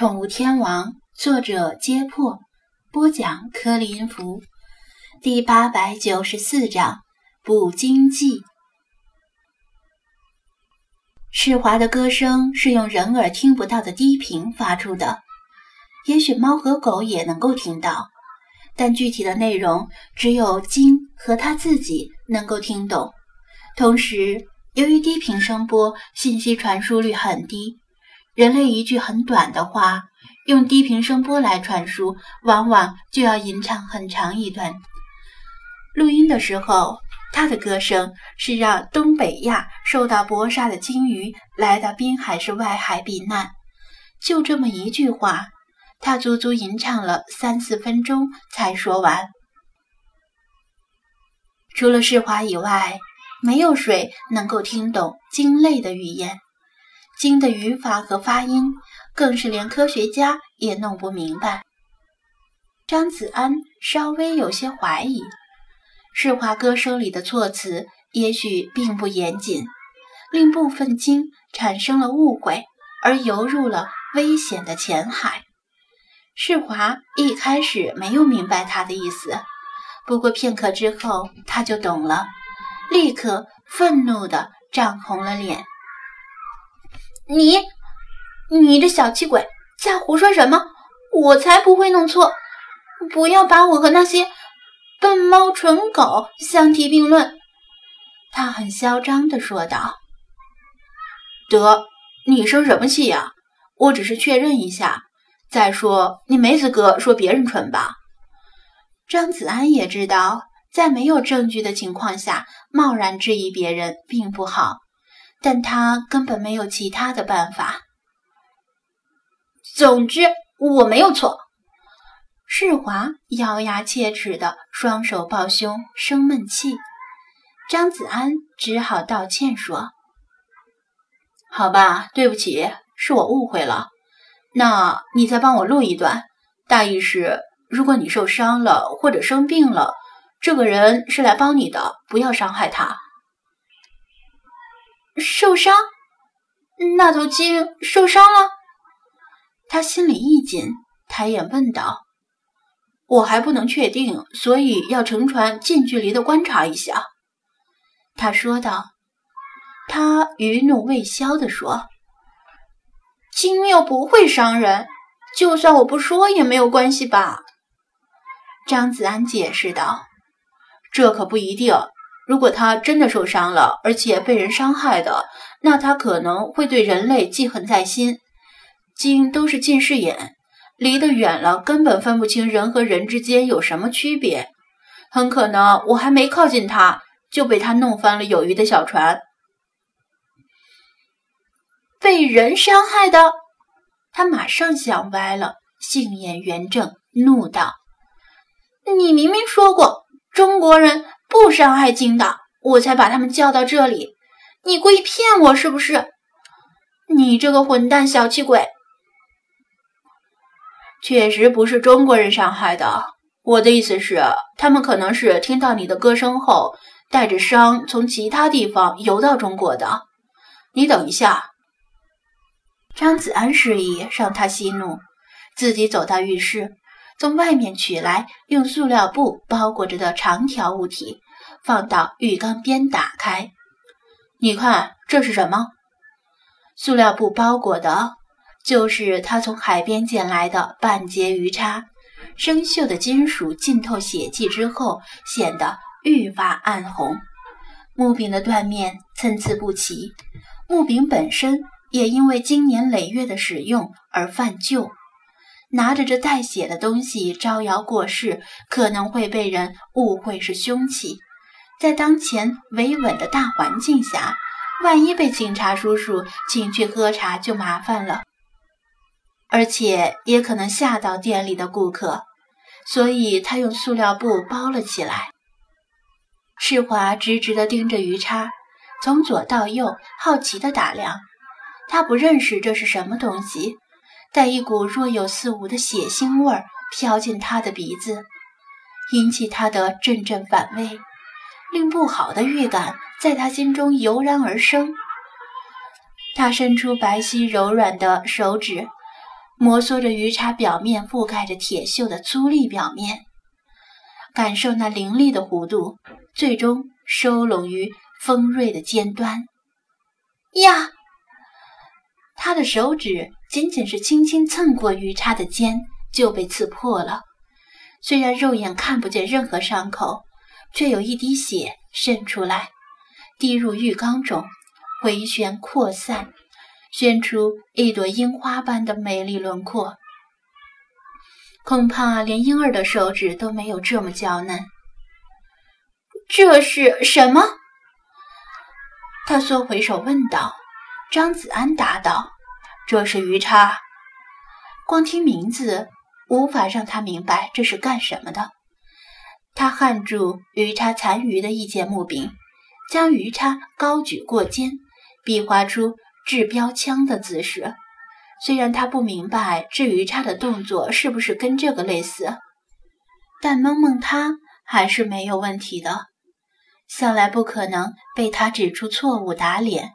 宠物天王，作者：揭破，播讲：柯林福，第八百九十四章捕鲸记。世华的歌声是用人耳听不到的低频发出的，也许猫和狗也能够听到，但具体的内容只有鲸和他自己能够听懂。同时，由于低频声波信息传输率很低。人类一句很短的话，用低频声波来传输，往往就要吟唱很长一段。录音的时候，他的歌声是让东北亚受到搏杀的鲸鱼来到滨海市外海避难。就这么一句话，他足足吟唱了三四分钟才说完。除了世华以外，没有谁能够听懂鲸类的语言。鲸的语法和发音，更是连科学家也弄不明白。张子安稍微有些怀疑，世华歌声里的措辞也许并不严谨，令部分鲸产生了误会，而游入了危险的浅海。世华一开始没有明白他的意思，不过片刻之后他就懂了，立刻愤怒地涨红了脸。你，你这小气鬼，在胡说什么？我才不会弄错！不要把我和那些笨猫蠢狗相提并论。”他很嚣张地说道。“得，你生什么气呀？我只是确认一下。再说，你没资格说别人蠢吧？”张子安也知道，在没有证据的情况下，贸然质疑别人并不好。但他根本没有其他的办法。总之，我没有错。世华咬牙切齿的双手抱胸，生闷气。张子安只好道歉说：“好吧，对不起，是我误会了。那你再帮我录一段，大意是：如果你受伤了或者生病了，这个人是来帮你的，不要伤害他。”受伤？那头鲸受伤了？他心里一紧，抬眼问道：“我还不能确定，所以要乘船近距离的观察一下。”他说道。他余怒未消地说：“鲸又不会伤人，就算我不说也没有关系吧？”张子安解释道：“这可不一定。”如果他真的受伤了，而且被人伤害的，那他可能会对人类记恨在心。鲸都是近视眼，离得远了根本分不清人和人之间有什么区别。很可能我还没靠近他，就被他弄翻了友谊的小船。被人伤害的，他马上想歪了，杏眼圆睁，怒道：“你明明说过中国人。”不伤害鲸的，我才把他们叫到这里。你故意骗我是不是？你这个混蛋小气鬼！确实不是中国人伤害的。我的意思是，他们可能是听到你的歌声后，带着伤从其他地方游到中国的。你等一下。张子安示意让他息怒，自己走到浴室。从外面取来用塑料布包裹着的长条物体，放到浴缸边，打开。你看，这是什么？塑料布包裹的，就是他从海边捡来的半截鱼叉。生锈的金属浸透血迹之后，显得愈发暗红。木柄的断面参差不齐，木柄本身也因为经年累月的使用而泛旧。拿着这带血的东西招摇过市，可能会被人误会是凶器。在当前维稳的大环境下，万一被警察叔叔请去喝茶就麻烦了，而且也可能吓到店里的顾客。所以他用塑料布包了起来。世华直直地盯着鱼叉，从左到右，好奇地打量。他不认识这是什么东西。带一股若有似无的血腥味儿飘进他的鼻子，引起他的阵阵反胃，令不好的预感在他心中油然而生。他伸出白皙柔软的手指，摩挲着鱼叉表面覆盖着铁锈的粗砺表面，感受那凌厉的弧度，最终收拢于锋锐的尖端。呀！他的手指仅仅是轻轻蹭过鱼叉的尖，就被刺破了。虽然肉眼看不见任何伤口，却有一滴血渗出来，滴入浴缸中，回旋扩散，旋出一朵樱花般的美丽轮廓。恐怕连婴儿的手指都没有这么娇嫩。这是什么？他缩回手问道。张子安答道：“这是鱼叉。”光听名字，无法让他明白这是干什么的。他焊住鱼叉残余的一截木柄，将鱼叉高举过肩，比划出掷标枪的姿势。虽然他不明白掷鱼叉的动作是不是跟这个类似，但蒙蒙他还是没有问题的。向来不可能被他指出错误打脸。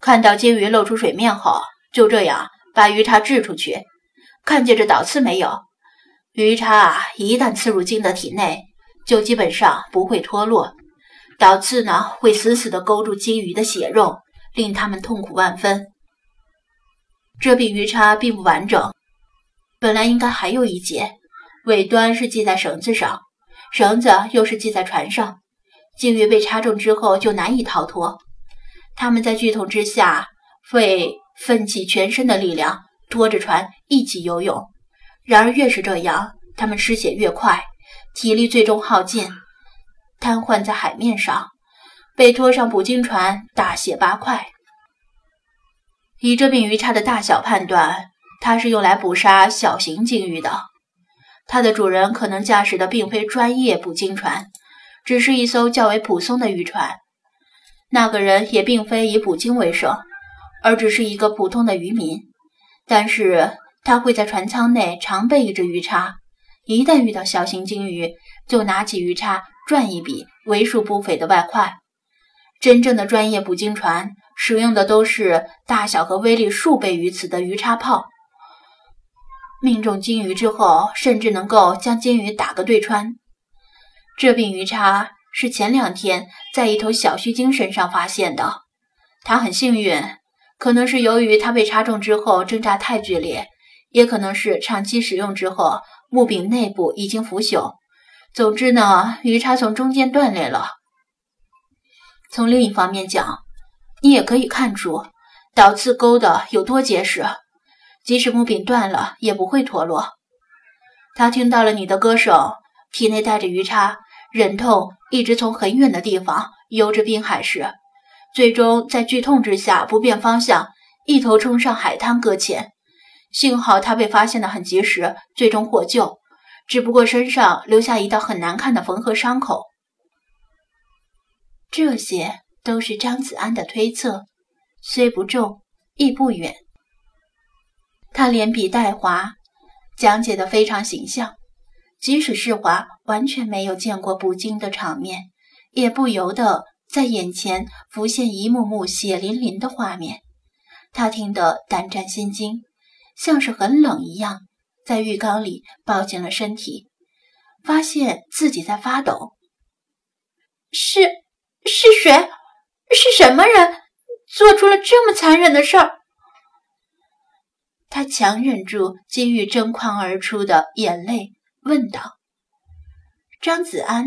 看到金鱼露出水面后，就这样把鱼叉掷出去。看见这倒刺没有？鱼叉一旦刺入鲸的体内，就基本上不会脱落。倒刺呢，会死死地勾住金鱼的血肉，令它们痛苦万分。这柄鱼叉并不完整，本来应该还有一节，尾端是系在绳子上，绳子又是系在船上。鲸鱼被插中之后，就难以逃脱。他们在剧痛之下会奋起全身的力量，拖着船一起游泳。然而越是这样，他们失血越快，体力最终耗尽，瘫痪在海面上，被拖上捕鲸船，大卸八块。以这柄鱼叉的大小判断，它是用来捕杀小型鲸鱼的。它的主人可能驾驶的并非专业捕鲸船，只是一艘较为普通的渔船。那个人也并非以捕鲸为生，而只是一个普通的渔民。但是他会在船舱内常备一只鱼叉，一旦遇到小型鲸鱼，就拿起鱼叉赚一笔为数不菲的外快。真正的专业捕鲸船使用的都是大小和威力数倍于此的鱼叉炮，命中鲸鱼之后，甚至能够将鲸鱼打个对穿。这柄鱼叉。是前两天在一头小须鲸身上发现的，它很幸运，可能是由于它被插中之后挣扎太剧烈，也可能是长期使用之后木柄内部已经腐朽。总之呢，鱼叉从中间断裂了。从另一方面讲，你也可以看出倒刺钩的有多结实，即使木柄断了也不会脱落。他听到了你的歌声，体内带着鱼叉。忍痛一直从很远的地方游至滨海市，最终在剧痛之下不变方向，一头冲上海滩搁浅。幸好他被发现的很及时，最终获救，只不过身上留下一道很难看的缝合伤口。这些都是张子安的推测，虽不重，亦不远。他连笔带划，讲解的非常形象。即使世华完全没有见过捕鲸的场面，也不由得在眼前浮现一幕幕血淋淋的画面。他听得胆战心惊，像是很冷一样，在浴缸里抱紧了身体，发现自己在发抖。是是谁？是什么人做出了这么残忍的事儿？他强忍住几欲争眶而出的眼泪。问道：“张子安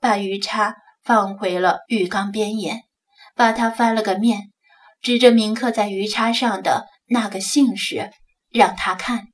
把鱼叉放回了浴缸边沿，把它翻了个面，指着铭刻在鱼叉上的那个姓氏，让他看。”